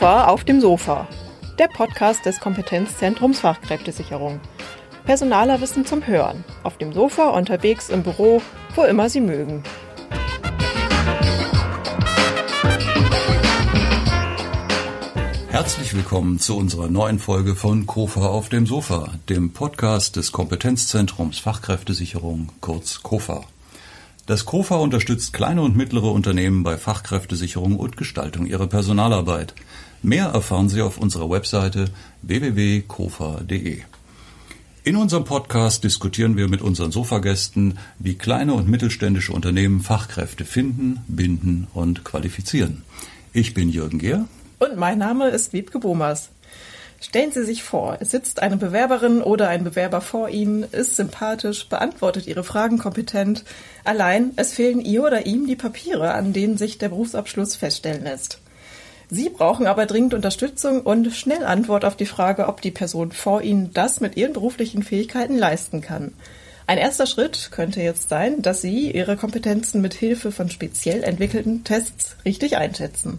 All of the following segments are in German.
Kofa auf dem Sofa, der Podcast des Kompetenzzentrums Fachkräftesicherung. Personaler Wissen zum Hören, auf dem Sofa, unterwegs, im Büro, wo immer Sie mögen. Herzlich willkommen zu unserer neuen Folge von Kofa auf dem Sofa, dem Podcast des Kompetenzzentrums Fachkräftesicherung, kurz Kofa. Das KOFA unterstützt kleine und mittlere Unternehmen bei Fachkräftesicherung und Gestaltung ihrer Personalarbeit. Mehr erfahren Sie auf unserer Webseite www.kofa.de. In unserem Podcast diskutieren wir mit unseren Sofagästen, wie kleine und mittelständische Unternehmen Fachkräfte finden, binden und qualifizieren. Ich bin Jürgen Gehr. Und mein Name ist Wiebke Bomas. Stellen Sie sich vor, es sitzt eine Bewerberin oder ein Bewerber vor Ihnen, ist sympathisch, beantwortet Ihre Fragen kompetent. Allein, es fehlen ihr oder ihm die Papiere, an denen sich der Berufsabschluss feststellen lässt. Sie brauchen aber dringend Unterstützung und schnell Antwort auf die Frage, ob die Person vor Ihnen das mit ihren beruflichen Fähigkeiten leisten kann. Ein erster Schritt könnte jetzt sein, dass Sie Ihre Kompetenzen mit Hilfe von speziell entwickelten Tests richtig einschätzen.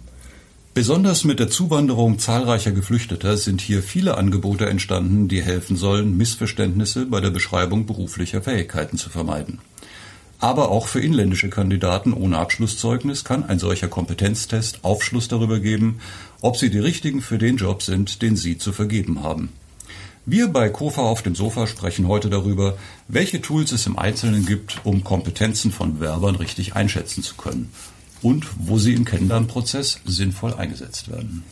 Besonders mit der Zuwanderung zahlreicher Geflüchteter sind hier viele Angebote entstanden, die helfen sollen, Missverständnisse bei der Beschreibung beruflicher Fähigkeiten zu vermeiden. Aber auch für inländische Kandidaten ohne Abschlusszeugnis kann ein solcher Kompetenztest Aufschluss darüber geben, ob sie die richtigen für den Job sind, den sie zu vergeben haben. Wir bei Kofa auf dem Sofa sprechen heute darüber, welche Tools es im Einzelnen gibt, um Kompetenzen von Bewerbern richtig einschätzen zu können und wo sie im Kennenlernprozess sinnvoll eingesetzt werden.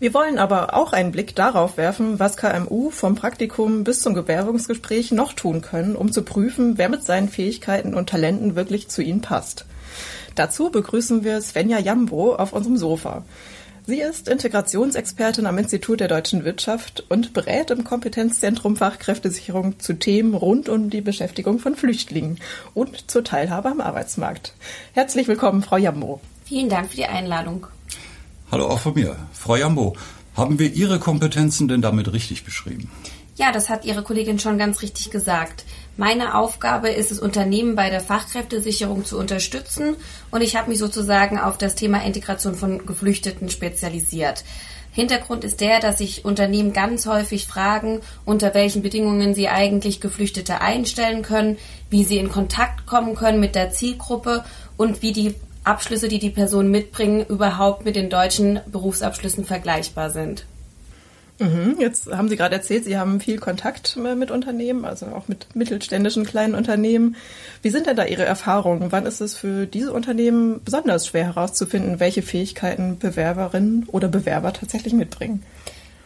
Wir wollen aber auch einen Blick darauf werfen, was KMU vom Praktikum bis zum Bewerbungsgespräch noch tun können, um zu prüfen, wer mit seinen Fähigkeiten und Talenten wirklich zu ihnen passt. Dazu begrüßen wir Svenja Jambo auf unserem Sofa. Sie ist Integrationsexpertin am Institut der deutschen Wirtschaft und berät im Kompetenzzentrum Fachkräftesicherung zu Themen rund um die Beschäftigung von Flüchtlingen und zur Teilhabe am Arbeitsmarkt. Herzlich willkommen, Frau Jambo. Vielen Dank für die Einladung. Hallo auch von mir. Frau Jambo, haben wir Ihre Kompetenzen denn damit richtig beschrieben? Ja, das hat Ihre Kollegin schon ganz richtig gesagt. Meine Aufgabe ist es, Unternehmen bei der Fachkräftesicherung zu unterstützen und ich habe mich sozusagen auf das Thema Integration von Geflüchteten spezialisiert. Hintergrund ist der, dass sich Unternehmen ganz häufig fragen, unter welchen Bedingungen sie eigentlich Geflüchtete einstellen können, wie sie in Kontakt kommen können mit der Zielgruppe und wie die Abschlüsse, die die Personen mitbringen, überhaupt mit den deutschen Berufsabschlüssen vergleichbar sind. Mhm, jetzt haben Sie gerade erzählt, Sie haben viel Kontakt mit Unternehmen, also auch mit mittelständischen kleinen Unternehmen. Wie sind denn da Ihre Erfahrungen? Wann ist es für diese Unternehmen besonders schwer herauszufinden, welche Fähigkeiten Bewerberinnen oder Bewerber tatsächlich mitbringen?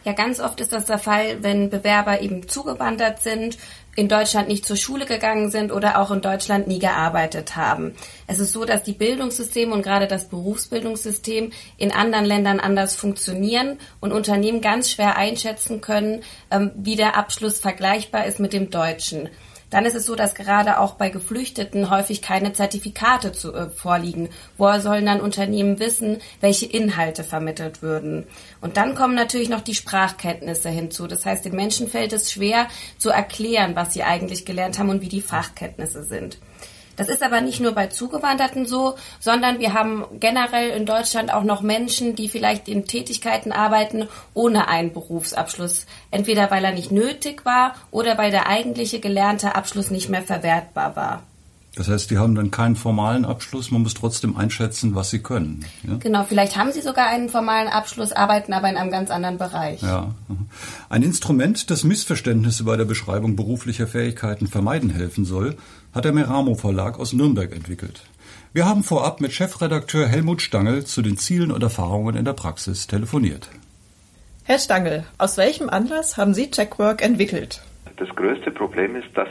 Ja, ganz oft ist das der Fall, wenn Bewerber eben zugewandert sind, in Deutschland nicht zur Schule gegangen sind oder auch in Deutschland nie gearbeitet haben. Es ist so, dass die Bildungssysteme und gerade das Berufsbildungssystem in anderen Ländern anders funktionieren und Unternehmen ganz schwer einschätzen können, ähm, wie der Abschluss vergleichbar ist mit dem deutschen dann ist es so, dass gerade auch bei Geflüchteten häufig keine Zertifikate zu, äh, vorliegen. Woher sollen dann Unternehmen wissen, welche Inhalte vermittelt würden? Und dann kommen natürlich noch die Sprachkenntnisse hinzu. Das heißt, den Menschen fällt es schwer zu erklären, was sie eigentlich gelernt haben und wie die Fachkenntnisse sind. Das ist aber nicht nur bei Zugewanderten so, sondern wir haben generell in Deutschland auch noch Menschen, die vielleicht in Tätigkeiten arbeiten ohne einen Berufsabschluss. Entweder weil er nicht nötig war oder weil der eigentliche gelernte Abschluss nicht mehr verwertbar war. Das heißt, die haben dann keinen formalen Abschluss, man muss trotzdem einschätzen, was sie können. Ja? Genau, vielleicht haben sie sogar einen formalen Abschluss, arbeiten aber in einem ganz anderen Bereich. Ja. Ein Instrument, das Missverständnisse bei der Beschreibung beruflicher Fähigkeiten vermeiden helfen soll, hat der Meramo Verlag aus Nürnberg entwickelt. Wir haben vorab mit Chefredakteur Helmut Stangl zu den Zielen und Erfahrungen in der Praxis telefoniert. Herr Stangl, aus welchem Anlass haben Sie Checkwork entwickelt? Das größte Problem ist, dass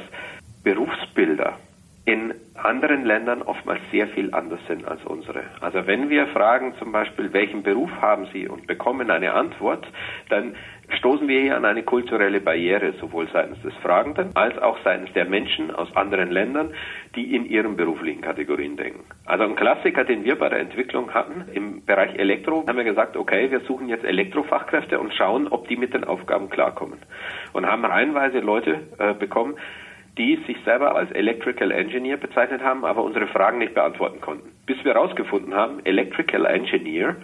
Berufsbilder in anderen Ländern oftmals sehr viel anders sind als unsere. Also wenn wir fragen zum Beispiel, welchen Beruf haben Sie und bekommen eine Antwort, dann stoßen wir hier an eine kulturelle Barriere, sowohl seitens des Fragenden als auch seitens der Menschen aus anderen Ländern, die in ihren beruflichen Kategorien denken. Also ein Klassiker, den wir bei der Entwicklung hatten im Bereich Elektro, haben wir gesagt, okay, wir suchen jetzt Elektrofachkräfte und schauen, ob die mit den Aufgaben klarkommen. Und haben reihenweise Leute äh, bekommen, die sich selber als Electrical Engineer bezeichnet haben, aber unsere Fragen nicht beantworten konnten. Bis wir herausgefunden haben, Electrical Engineer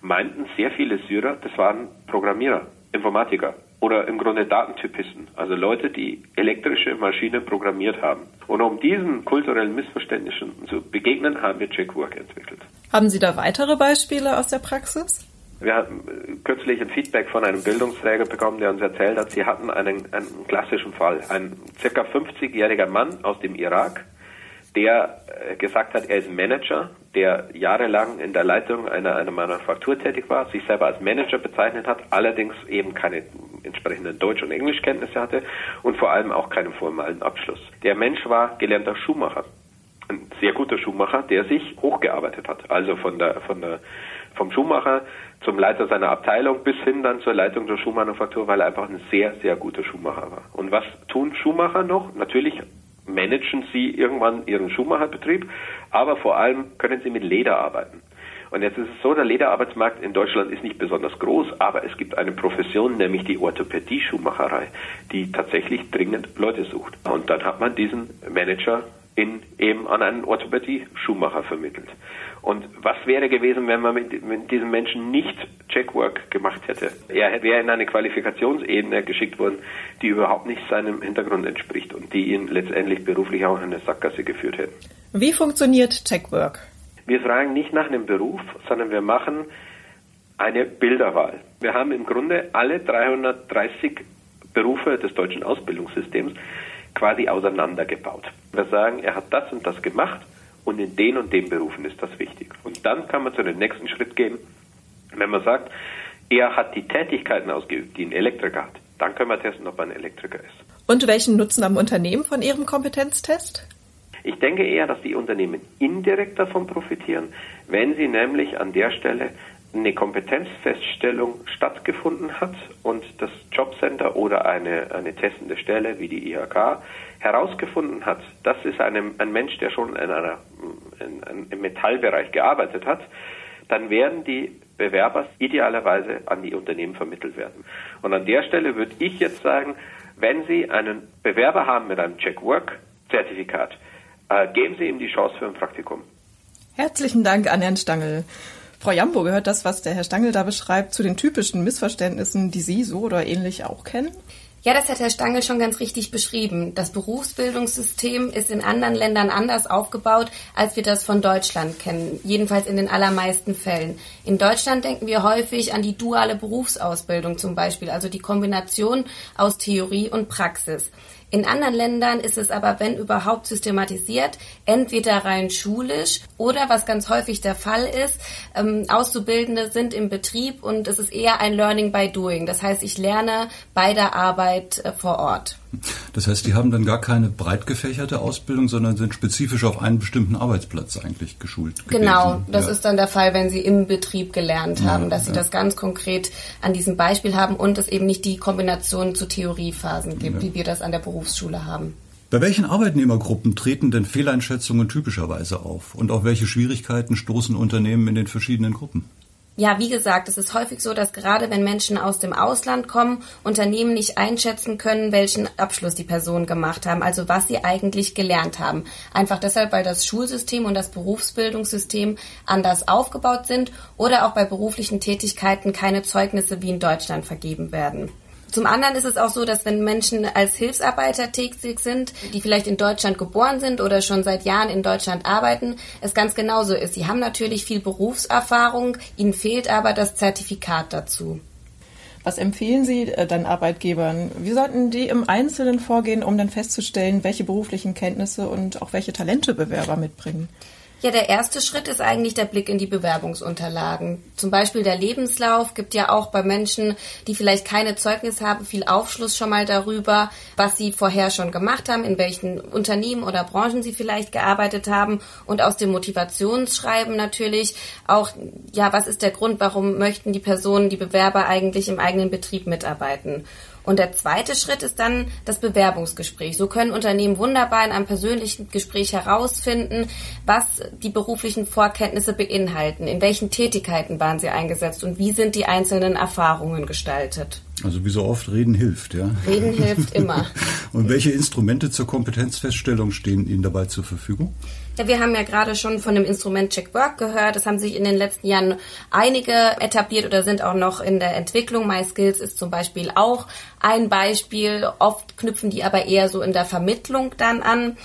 meinten sehr viele Syrer, das waren Programmierer, Informatiker oder im Grunde Datentypisten, also Leute, die elektrische Maschinen programmiert haben. Und um diesen kulturellen Missverständnissen zu begegnen, haben wir Checkwork entwickelt. Haben Sie da weitere Beispiele aus der Praxis? Wir hatten äh, kürzlich ein Feedback von einem Bildungsträger bekommen, der uns erzählt hat, sie hatten einen, einen klassischen Fall. Ein circa 50-jähriger Mann aus dem Irak, der äh, gesagt hat, er ist Manager, der jahrelang in der Leitung einer, einer Manufaktur tätig war, sich selber als Manager bezeichnet hat, allerdings eben keine entsprechenden Deutsch- und Englischkenntnisse hatte und vor allem auch keinen formalen Abschluss. Der Mensch war gelernter Schuhmacher, ein sehr guter Schuhmacher, der sich hochgearbeitet hat, also von der, von der, vom Schuhmacher zum Leiter seiner Abteilung bis hin dann zur Leitung der Schuhmanufaktur, weil er einfach ein sehr, sehr guter Schuhmacher war. Und was tun Schuhmacher noch? Natürlich managen sie irgendwann ihren Schuhmacherbetrieb, aber vor allem können sie mit Leder arbeiten. Und jetzt ist es so, der Lederarbeitsmarkt in Deutschland ist nicht besonders groß, aber es gibt eine Profession, nämlich die Orthopädie-Schuhmacherei, die tatsächlich dringend Leute sucht. Und dann hat man diesen Manager in, eben an einen Orthopädie-Schuhmacher vermittelt. Und was wäre gewesen, wenn man mit, mit diesem Menschen nicht Checkwork gemacht hätte? Er wäre in eine Qualifikationsebene geschickt worden, die überhaupt nicht seinem Hintergrund entspricht und die ihn letztendlich beruflich auch in eine Sackgasse geführt hätte. Wie funktioniert Checkwork? Wir fragen nicht nach einem Beruf, sondern wir machen eine Bilderwahl. Wir haben im Grunde alle 330 Berufe des deutschen Ausbildungssystems quasi auseinandergebaut. Wir sagen, er hat das und das gemacht und in den und den Berufen ist das wichtig. Und dann kann man zu dem nächsten Schritt gehen. Wenn man sagt, er hat die Tätigkeiten ausgeübt, die ein Elektriker hat, dann können wir testen, ob er ein Elektriker ist. Und welchen Nutzen am Unternehmen von Ihrem Kompetenztest? Ich denke eher, dass die Unternehmen indirekt davon profitieren, wenn sie nämlich an der Stelle eine Kompetenzfeststellung stattgefunden hat und das Jobcenter oder eine, eine testende Stelle wie die IHK herausgefunden hat, das ist eine, ein Mensch, der schon in einer, in, im Metallbereich gearbeitet hat, dann werden die Bewerber idealerweise an die Unternehmen vermittelt werden. Und an der Stelle würde ich jetzt sagen, wenn Sie einen Bewerber haben mit einem Check-Work-Zertifikat, äh, geben Sie ihm die Chance für ein Praktikum. Herzlichen Dank an Herrn Stangl. Frau Jambo, gehört das, was der Herr Stangl da beschreibt, zu den typischen Missverständnissen, die Sie so oder ähnlich auch kennen? Ja, das hat Herr Stangl schon ganz richtig beschrieben. Das Berufsbildungssystem ist in anderen Ländern anders aufgebaut, als wir das von Deutschland kennen. Jedenfalls in den allermeisten Fällen. In Deutschland denken wir häufig an die duale Berufsausbildung zum Beispiel, also die Kombination aus Theorie und Praxis. In anderen Ländern ist es aber, wenn überhaupt, systematisiert, entweder rein schulisch oder, was ganz häufig der Fall ist, ähm, Auszubildende sind im Betrieb und es ist eher ein Learning by Doing. Das heißt, ich lerne bei der Arbeit äh, vor Ort. Das heißt, die haben dann gar keine breit gefächerte Ausbildung, sondern sind spezifisch auf einen bestimmten Arbeitsplatz eigentlich geschult. Gewesen. Genau, das ja. ist dann der Fall, wenn sie im Betrieb gelernt haben, ja, dass sie ja. das ganz konkret an diesem Beispiel haben und es eben nicht die Kombination zu Theoriephasen gibt, wie wir das an der Berufsschule haben. Bei welchen Arbeitnehmergruppen treten denn Fehleinschätzungen typischerweise auf? Und auf welche Schwierigkeiten stoßen Unternehmen in den verschiedenen Gruppen? Ja, wie gesagt, es ist häufig so, dass gerade wenn Menschen aus dem Ausland kommen, Unternehmen nicht einschätzen können, welchen Abschluss die Personen gemacht haben, also was sie eigentlich gelernt haben. Einfach deshalb, weil das Schulsystem und das Berufsbildungssystem anders aufgebaut sind oder auch bei beruflichen Tätigkeiten keine Zeugnisse wie in Deutschland vergeben werden. Zum anderen ist es auch so, dass wenn Menschen als Hilfsarbeiter tätig sind, die vielleicht in Deutschland geboren sind oder schon seit Jahren in Deutschland arbeiten, es ganz genauso ist. Sie haben natürlich viel Berufserfahrung, ihnen fehlt aber das Zertifikat dazu. Was empfehlen Sie äh, dann Arbeitgebern? Wie sollten die im Einzelnen vorgehen, um dann festzustellen, welche beruflichen Kenntnisse und auch welche Talente Bewerber mitbringen? Ja, der erste Schritt ist eigentlich der Blick in die Bewerbungsunterlagen. Zum Beispiel der Lebenslauf gibt ja auch bei Menschen, die vielleicht keine Zeugnis haben, viel Aufschluss schon mal darüber, was sie vorher schon gemacht haben, in welchen Unternehmen oder Branchen sie vielleicht gearbeitet haben und aus dem Motivationsschreiben natürlich auch, ja, was ist der Grund, warum möchten die Personen, die Bewerber eigentlich im eigenen Betrieb mitarbeiten? Und der zweite Schritt ist dann das Bewerbungsgespräch. So können Unternehmen wunderbar in einem persönlichen Gespräch herausfinden, was die beruflichen Vorkenntnisse beinhalten, in welchen Tätigkeiten waren sie eingesetzt und wie sind die einzelnen Erfahrungen gestaltet. Also wie so oft, reden hilft, ja? Reden hilft immer. Und welche Instrumente zur Kompetenzfeststellung stehen Ihnen dabei zur Verfügung? Ja, wir haben ja gerade schon von dem Instrument Check Work gehört. Das haben sich in den letzten Jahren einige etabliert oder sind auch noch in der Entwicklung. MySkills ist zum Beispiel auch ein Beispiel. Oft knüpfen die aber eher so in der Vermittlung dann an.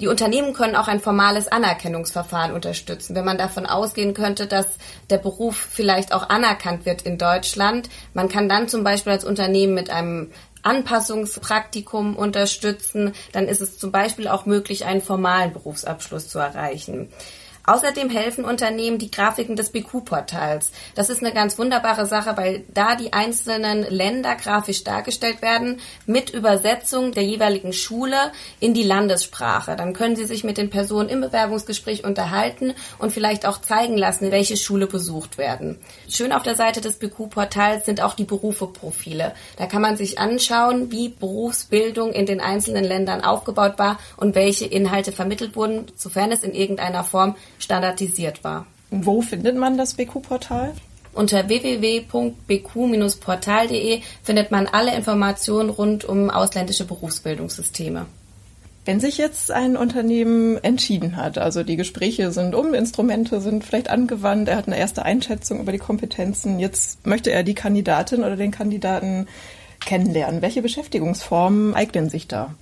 Die Unternehmen können auch ein formales Anerkennungsverfahren unterstützen. Wenn man davon ausgehen könnte, dass der Beruf vielleicht auch anerkannt wird in Deutschland, man kann dann zum Beispiel als Unternehmen mit einem Anpassungspraktikum unterstützen, dann ist es zum Beispiel auch möglich, einen formalen Berufsabschluss zu erreichen. Außerdem helfen Unternehmen die Grafiken des BQ-Portals. Das ist eine ganz wunderbare Sache, weil da die einzelnen Länder grafisch dargestellt werden mit Übersetzung der jeweiligen Schule in die Landessprache. Dann können Sie sich mit den Personen im Bewerbungsgespräch unterhalten und vielleicht auch zeigen lassen, welche Schule besucht werden. Schön auf der Seite des BQ-Portals sind auch die Berufeprofile. Da kann man sich anschauen, wie Berufsbildung in den einzelnen Ländern aufgebaut war und welche Inhalte vermittelt wurden, sofern es in irgendeiner Form standardisiert war. Wo findet man das BQ-Portal? Unter www.bq-portal.de findet man alle Informationen rund um ausländische Berufsbildungssysteme. Wenn sich jetzt ein Unternehmen entschieden hat, also die Gespräche sind um, Instrumente sind vielleicht angewandt, er hat eine erste Einschätzung über die Kompetenzen, jetzt möchte er die Kandidatin oder den Kandidaten kennenlernen. Welche Beschäftigungsformen eignen sich da?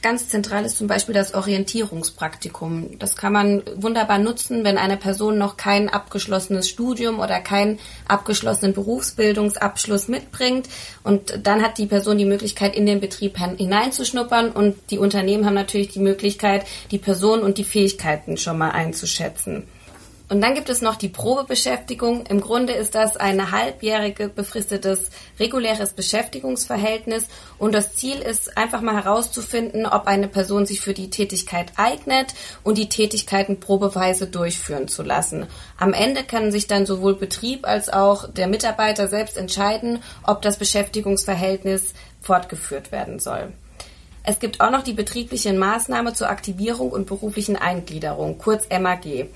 Ganz zentral ist zum Beispiel das Orientierungspraktikum. Das kann man wunderbar nutzen, wenn eine Person noch kein abgeschlossenes Studium oder keinen abgeschlossenen Berufsbildungsabschluss mitbringt. Und dann hat die Person die Möglichkeit, in den Betrieb hineinzuschnuppern. Und die Unternehmen haben natürlich die Möglichkeit, die Person und die Fähigkeiten schon mal einzuschätzen. Und dann gibt es noch die Probebeschäftigung. Im Grunde ist das ein halbjährige befristetes reguläres Beschäftigungsverhältnis und das Ziel ist einfach mal herauszufinden, ob eine Person sich für die Tätigkeit eignet und die Tätigkeiten probeweise durchführen zu lassen. Am Ende kann sich dann sowohl Betrieb als auch der Mitarbeiter selbst entscheiden, ob das Beschäftigungsverhältnis fortgeführt werden soll. Es gibt auch noch die betriebliche Maßnahme zur Aktivierung und beruflichen Eingliederung, kurz MAG.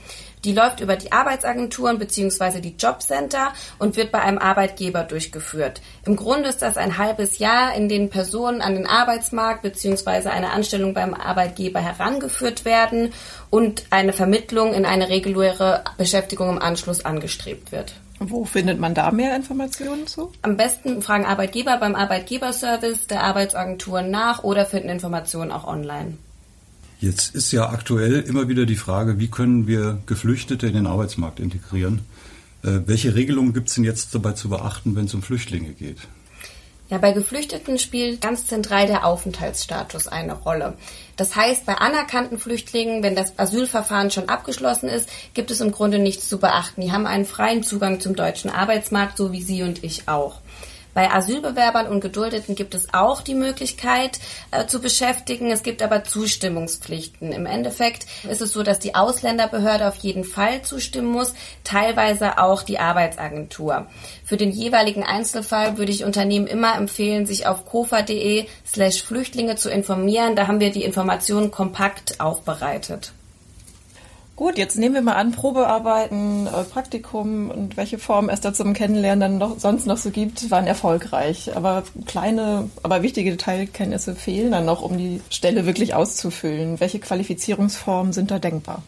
Die läuft über die Arbeitsagenturen bzw. die Jobcenter und wird bei einem Arbeitgeber durchgeführt. Im Grunde ist das ein halbes Jahr, in dem Personen an den Arbeitsmarkt bzw. eine Anstellung beim Arbeitgeber herangeführt werden und eine Vermittlung in eine reguläre Beschäftigung im Anschluss angestrebt wird. Wo findet man da mehr Informationen zu? Am besten fragen Arbeitgeber beim Arbeitgeberservice der Arbeitsagenturen nach oder finden Informationen auch online. Jetzt ist ja aktuell immer wieder die Frage, wie können wir Geflüchtete in den Arbeitsmarkt integrieren? Äh, welche Regelungen gibt es denn jetzt dabei zu beachten, wenn es um Flüchtlinge geht? Ja, bei Geflüchteten spielt ganz zentral der Aufenthaltsstatus eine Rolle. Das heißt, bei anerkannten Flüchtlingen, wenn das Asylverfahren schon abgeschlossen ist, gibt es im Grunde nichts zu beachten. Die haben einen freien Zugang zum deutschen Arbeitsmarkt, so wie Sie und ich auch. Bei Asylbewerbern und Geduldeten gibt es auch die Möglichkeit äh, zu beschäftigen. Es gibt aber Zustimmungspflichten. Im Endeffekt ist es so, dass die Ausländerbehörde auf jeden Fall zustimmen muss, teilweise auch die Arbeitsagentur. Für den jeweiligen Einzelfall würde ich Unternehmen immer empfehlen, sich auf kofa.de slash Flüchtlinge zu informieren. Da haben wir die Informationen kompakt aufbereitet. Gut, jetzt nehmen wir mal an, Probearbeiten, äh, Praktikum und welche Formen es da zum Kennenlernen dann noch, sonst noch so gibt, waren erfolgreich. Aber kleine, aber wichtige Detailkenntnisse fehlen dann noch, um die Stelle wirklich auszufüllen. Welche Qualifizierungsformen sind da denkbar?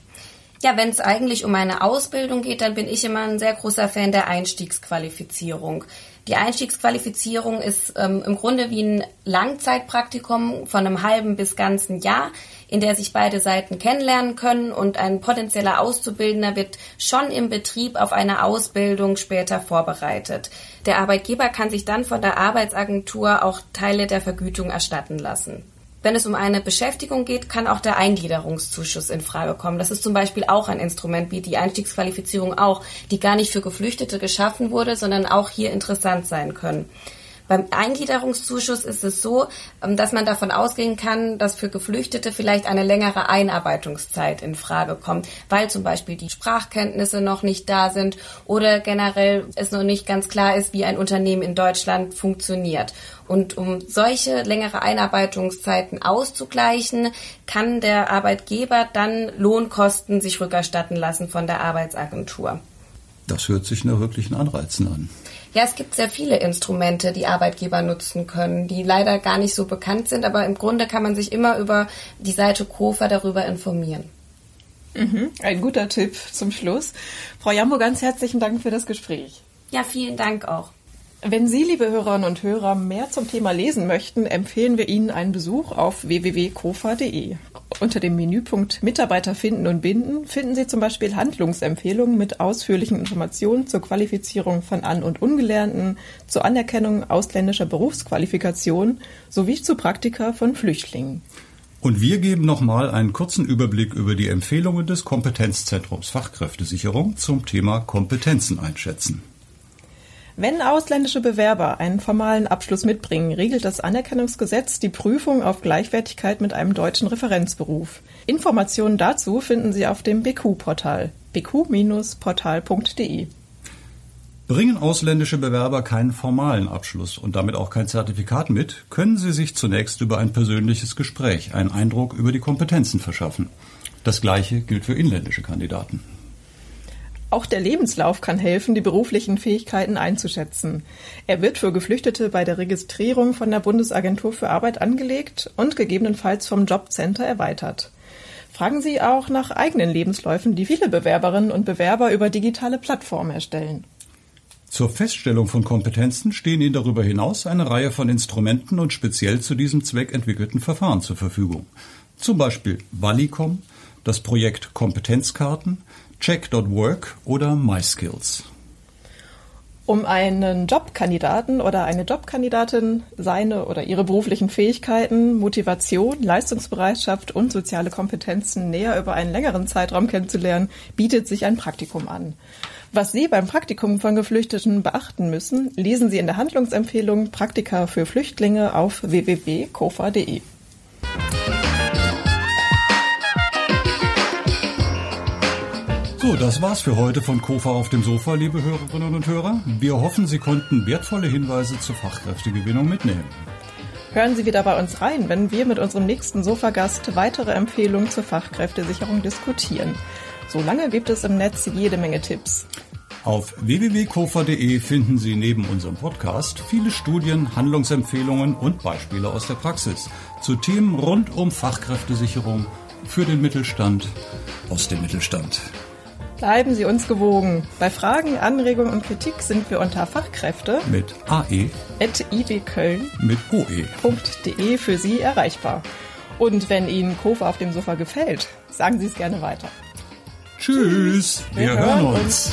Ja, wenn es eigentlich um eine Ausbildung geht, dann bin ich immer ein sehr großer Fan der Einstiegsqualifizierung. Die Einstiegsqualifizierung ist ähm, im Grunde wie ein Langzeitpraktikum von einem halben bis ganzen Jahr, in der sich beide Seiten kennenlernen können und ein potenzieller Auszubildender wird schon im Betrieb auf eine Ausbildung später vorbereitet. Der Arbeitgeber kann sich dann von der Arbeitsagentur auch Teile der Vergütung erstatten lassen. Wenn es um eine Beschäftigung geht, kann auch der Eingliederungszuschuss in Frage kommen. Das ist zum Beispiel auch ein Instrument, wie die Einstiegsqualifizierung auch, die gar nicht für Geflüchtete geschaffen wurde, sondern auch hier interessant sein können. Beim Eingliederungszuschuss ist es so, ähm, dass man davon ausgehen kann, dass für Geflüchtete vielleicht eine längere Einarbeitungszeit in Frage kommt, weil zum Beispiel die Sprachkenntnisse noch nicht da sind oder generell es noch nicht ganz klar ist, wie ein Unternehmen in Deutschland funktioniert. Und um solche längere Einarbeitungszeiten auszugleichen, kann der Arbeitgeber dann Lohnkosten sich rückerstatten lassen von der Arbeitsagentur. Das hört sich nach wirklichen Anreizen an. Ja, es gibt sehr viele Instrumente, die Arbeitgeber nutzen können, die leider gar nicht so bekannt sind, aber im Grunde kann man sich immer über die Seite KOFA darüber informieren. Mhm, ein guter Tipp zum Schluss. Frau Jambo, ganz herzlichen Dank für das Gespräch. Ja, vielen Dank auch. Wenn Sie, liebe Hörerinnen und Hörer, mehr zum Thema lesen möchten, empfehlen wir Ihnen einen Besuch auf www.kofa.de. Unter dem Menüpunkt Mitarbeiter finden und binden finden Sie zum Beispiel Handlungsempfehlungen mit ausführlichen Informationen zur Qualifizierung von An- und Ungelernten, zur Anerkennung ausländischer Berufsqualifikation sowie zu Praktika von Flüchtlingen. Und wir geben nochmal einen kurzen Überblick über die Empfehlungen des Kompetenzzentrums Fachkräftesicherung zum Thema Kompetenzen einschätzen. Wenn ausländische Bewerber einen formalen Abschluss mitbringen, regelt das Anerkennungsgesetz die Prüfung auf Gleichwertigkeit mit einem deutschen Referenzberuf. Informationen dazu finden Sie auf dem BQ-Portal bq-portal.de. Bringen ausländische Bewerber keinen formalen Abschluss und damit auch kein Zertifikat mit, können sie sich zunächst über ein persönliches Gespräch einen Eindruck über die Kompetenzen verschaffen. Das gleiche gilt für inländische Kandidaten. Auch der Lebenslauf kann helfen, die beruflichen Fähigkeiten einzuschätzen. Er wird für Geflüchtete bei der Registrierung von der Bundesagentur für Arbeit angelegt und gegebenenfalls vom Jobcenter erweitert. Fragen Sie auch nach eigenen Lebensläufen, die viele Bewerberinnen und Bewerber über digitale Plattformen erstellen. Zur Feststellung von Kompetenzen stehen Ihnen darüber hinaus eine Reihe von Instrumenten und speziell zu diesem Zweck entwickelten Verfahren zur Verfügung. Zum Beispiel Valicom, das Projekt Kompetenzkarten, Check.work oder MySkills. Um einen Jobkandidaten oder eine Jobkandidatin seine oder ihre beruflichen Fähigkeiten, Motivation, Leistungsbereitschaft und soziale Kompetenzen näher über einen längeren Zeitraum kennenzulernen, bietet sich ein Praktikum an. Was Sie beim Praktikum von Geflüchteten beachten müssen, lesen Sie in der Handlungsempfehlung Praktika für Flüchtlinge auf www.kofa.de. So, das war's für heute von Kofa auf dem Sofa, liebe Hörerinnen und Hörer. Wir hoffen, Sie konnten wertvolle Hinweise zur Fachkräftegewinnung mitnehmen. Hören Sie wieder bei uns rein, wenn wir mit unserem nächsten Sofagast weitere Empfehlungen zur Fachkräftesicherung diskutieren. Solange gibt es im Netz jede Menge Tipps. Auf www.kofa.de finden Sie neben unserem Podcast viele Studien, Handlungsempfehlungen und Beispiele aus der Praxis zu Themen rund um Fachkräftesicherung für den Mittelstand aus dem Mittelstand. Bleiben Sie uns gewogen. Bei Fragen, Anregungen und Kritik sind wir unter Fachkräfte mit ae at ibköln mit oe.de für Sie erreichbar. Und wenn Ihnen Kofa auf dem Sofa gefällt, sagen Sie es gerne weiter. Tschüss, wir, wir hören uns. uns.